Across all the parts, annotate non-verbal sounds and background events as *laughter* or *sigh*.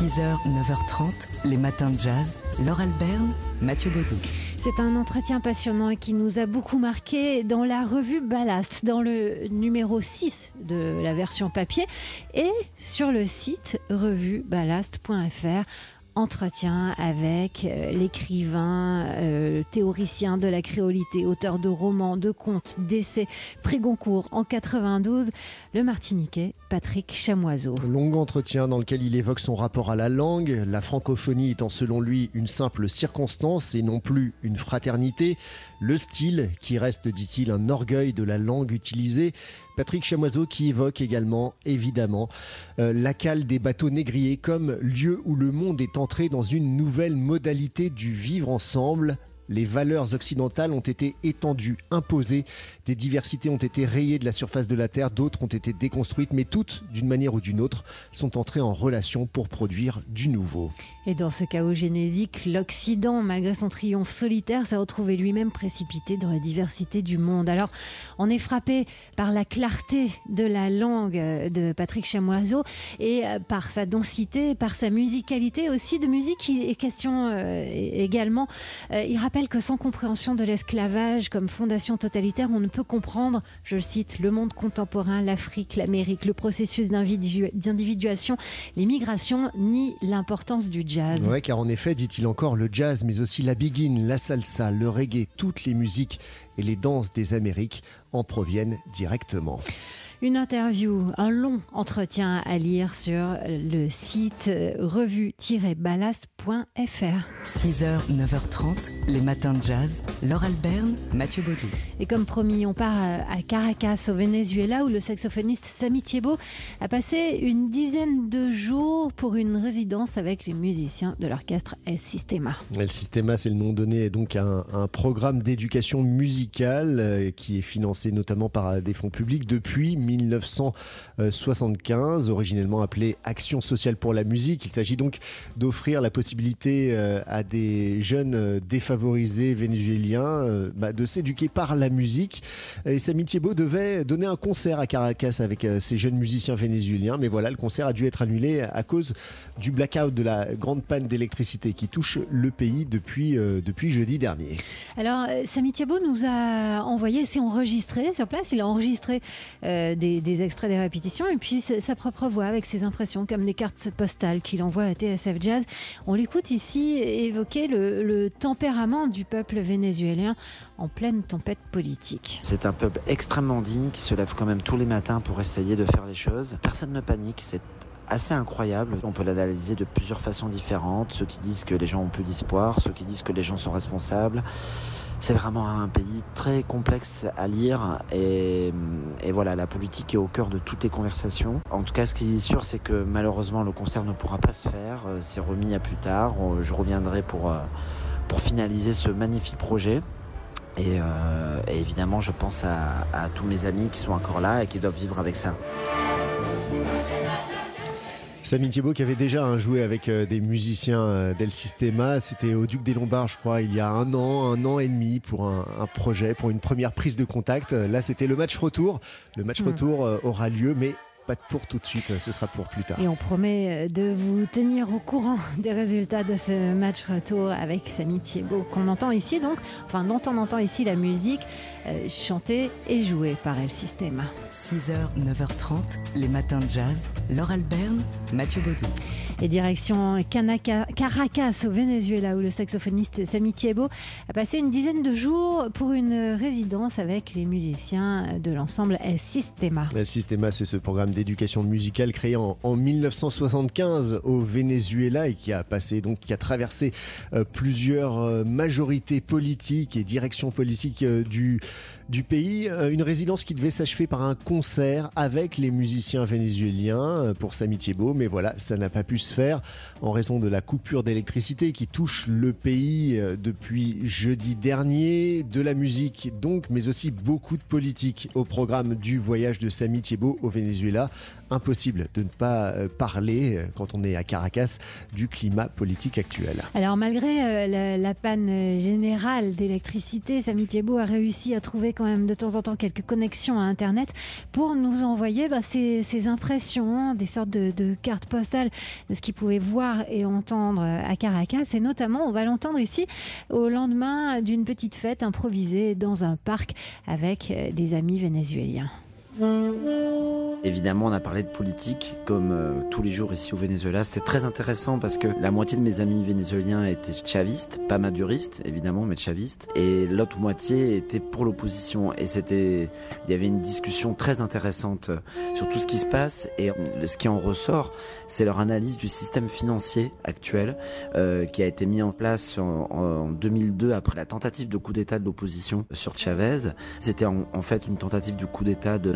6h, 9h30, les matins de jazz. Laure Alberne, Mathieu Baudou. C'est un entretien passionnant qui nous a beaucoup marqué dans la revue Ballast, dans le numéro 6 de la version papier et sur le site revuballast.fr entretien avec euh, l'écrivain, euh, théoricien de la créolité, auteur de romans, de contes, d'essais, prix Goncourt en 92, le Martiniquais Patrick Chamoiseau. Long entretien dans lequel il évoque son rapport à la langue, la francophonie étant selon lui une simple circonstance et non plus une fraternité, le style qui reste, dit-il, un orgueil de la langue utilisée, Patrick Chamoiseau qui évoque également, évidemment, euh, la cale des bateaux négriers comme lieu où le monde est entré dans une nouvelle modalité du vivre ensemble, les valeurs occidentales ont été étendues, imposées, des diversités ont été rayées de la surface de la Terre, d'autres ont été déconstruites, mais toutes, d'une manière ou d'une autre, sont entrées en relation pour produire du nouveau. Et dans ce chaos génétique, l'Occident, malgré son triomphe solitaire, s'est retrouvé lui-même précipité dans la diversité du monde. Alors, on est frappé par la clarté de la langue de Patrick Chamoiseau et euh, par sa densité, par sa musicalité aussi. De musique, il est question euh, également. Euh, il rappelle que sans compréhension de l'esclavage comme fondation totalitaire, on ne peut comprendre, je cite, le monde contemporain, l'Afrique, l'Amérique, le processus d'individuation, les migrations, ni l'importance du jazz. Ouais, car en effet, dit-il encore, le jazz, mais aussi la biguine, la salsa, le reggae, toutes les musiques et les danses des Amériques en proviennent directement. Une interview, un long entretien à lire sur le site revue-ballast.fr. 6h, 9h30, les matins de jazz. Laure Alberne, Mathieu Baudou. Et comme promis, on part à Caracas, au Venezuela, où le saxophoniste Sami Thiebaud a passé une dizaine de jours pour une résidence avec les musiciens de l'orchestre El Sistema. El Sistema, c'est le nom donné donc à un, un programme d'éducation musicale euh, qui est financé notamment par des fonds publics depuis 1975, originellement appelé Action sociale pour la musique. Il s'agit donc d'offrir la possibilité euh, à des jeunes euh, défavorisés vénézuéliens euh, bah, de s'éduquer par la musique. Et Samy Thiebaud devait donner un concert à Caracas avec ces jeunes musiciens vénézuéliens, mais voilà, le concert a dû être annulé à cause du blackout, de la grande panne d'électricité qui touche le pays depuis, depuis jeudi dernier. Alors, Samy nous a envoyé, c'est enregistré sur place, il a enregistré des, extraits des répétitions et puis sa propre voix avec ses impressions comme des cartes postales qu'il envoie à TSF Jazz. On l'écoute ici évoquer le, tempérament du peuple vénézuélien en pleine tempête politique. C'est un peuple extrêmement digne qui se lève quand même tous les matins pour essayer de faire les choses. Personne ne panique, c'est assez incroyable. On peut l'analyser de plusieurs façons différentes. Ceux qui disent que les gens ont plus d'espoir, ceux qui disent que les gens sont responsables. C'est vraiment un pays très complexe à lire et, voilà, la politique est au cœur de toutes les conversations. En tout cas, ce qui est sûr, c'est que malheureusement, le concert ne pourra pas se faire. Euh, c'est remis à plus tard. Euh, je reviendrai pour, euh, pour finaliser ce magnifique projet. Et, évidemment, je pense à, à tous mes amis qui sont encore là et qui doivent vivre avec ça. Samy Thiebaud qui avait déjà joué avec euh, des musiciens euh, d'El Sistema, c'était au Duc des Lombards je crois il y a un an, un an et demi pour un, projet, pour une première prise de contact. Là c'était le match retour, le match hmm. retour euh, aura lieu mais pas pour tout de suite, ce sera pour plus tard. Et on promet de vous tenir au courant *laughs* des résultats de ce match retour avec Samy Thiebaud qu'on entend ici donc, enfin dont on entend ici la musique chantée et jouée par El Sistema. 6h, 9h30, les matins de jazz, Laure Alberne, Mathieu Baudou. Et direction Caracas au Venezuela où le saxophoniste Sami Thiebaud a passé une dizaine de jours pour une résidence avec les musiciens de l'ensemble El Sistema. El Sistema, c'est ce programme d'éducation musicale créé en, 1975 au Venezuela et qui a passé donc qui a traversé euh, plusieurs euh, majorités politiques et directions politiques euh, du du pays. une résidence qui devait s'achever par un concert avec les musiciens vénézuéliens pour Sami Thiebaud, mais voilà, ça n'a pas pu se faire en raison de la coupure d'électricité qui touche le pays depuis jeudi dernier, de la musique donc, mais aussi beaucoup de politique au programme du voyage de Samy Thiebaud au Venezuela. Impossible de ne pas euh, parler, euh, quand on est à Caracas, du climat politique actuel. Alors malgré euh, la, panne générale d'électricité, Samy a réussi à trouver quand même de temps en temps quelques connexions à Internet pour nous envoyer bah, ses, impressions, des sortes de, cartes postales de ce qu'il pouvait voir et entendre à Caracas. Et notamment, on va l'entendre ici au lendemain d'une petite fête improvisée dans un parc avec des amis vénézuéliens. Évidemment, on a parlé de politique comme euh, tous les jours ici au Venezuela. C'était très intéressant parce que la moitié de mes amis vénézuéliens étaient chavistes, pas maduristes évidemment, mais chavistes, et l'autre moitié était pour l'opposition. Et c'était, il y avait une discussion très intéressante euh, sur tout ce qui se passe et ce qui en ressort, c'est leur analyse du système financier actuel euh, qui a été mis en place en, en, 2002 après la tentative de coup d'État de l'opposition sur Chavez. C'était en, en fait une tentative de coup d'État de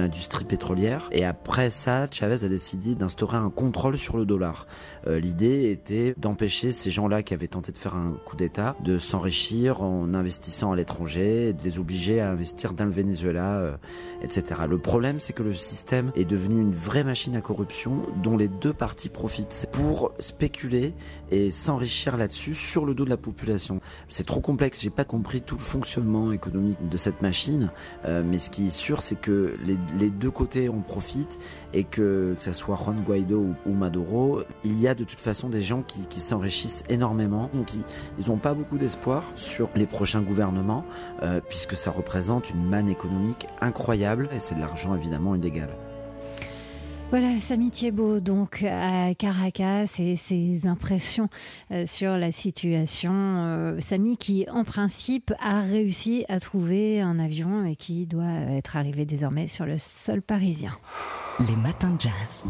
pétrolière et après ça, Chavez a décidé d'instaurer un contrôle sur le dollar. Euh, L'idée était d'empêcher ces gens-là qui avaient tenté de faire un coup d'État de s'enrichir en investissant à l'étranger, de les obliger à investir dans le Venezuela, euh, etc. Le problème, c'est que le système est devenu une vraie machine à corruption dont les deux parties profitent pour spéculer et s'enrichir là-dessus sur le dos de la population. C'est trop complexe, j'ai pas compris tout le fonctionnement économique de cette machine, euh, mais ce qui est sûr, c'est que les, les, deux côtés en profitent et que, ce soit Juan Guaido ou, Maduro, il y a de toute façon des gens qui, qui s'enrichissent énormément. Donc ils n'ont pas beaucoup d'espoir sur les prochains gouvernements, euh, puisque ça représente une manne économique incroyable et c'est de l'argent évidemment illégal. Voilà, Samy Thiebaud, donc à Caracas, et ses impressions euh, sur la situation. Euh, Samy qui, en principe, a réussi à trouver un avion et qui doit être arrivé désormais sur le sol parisien. Les matins de jazz.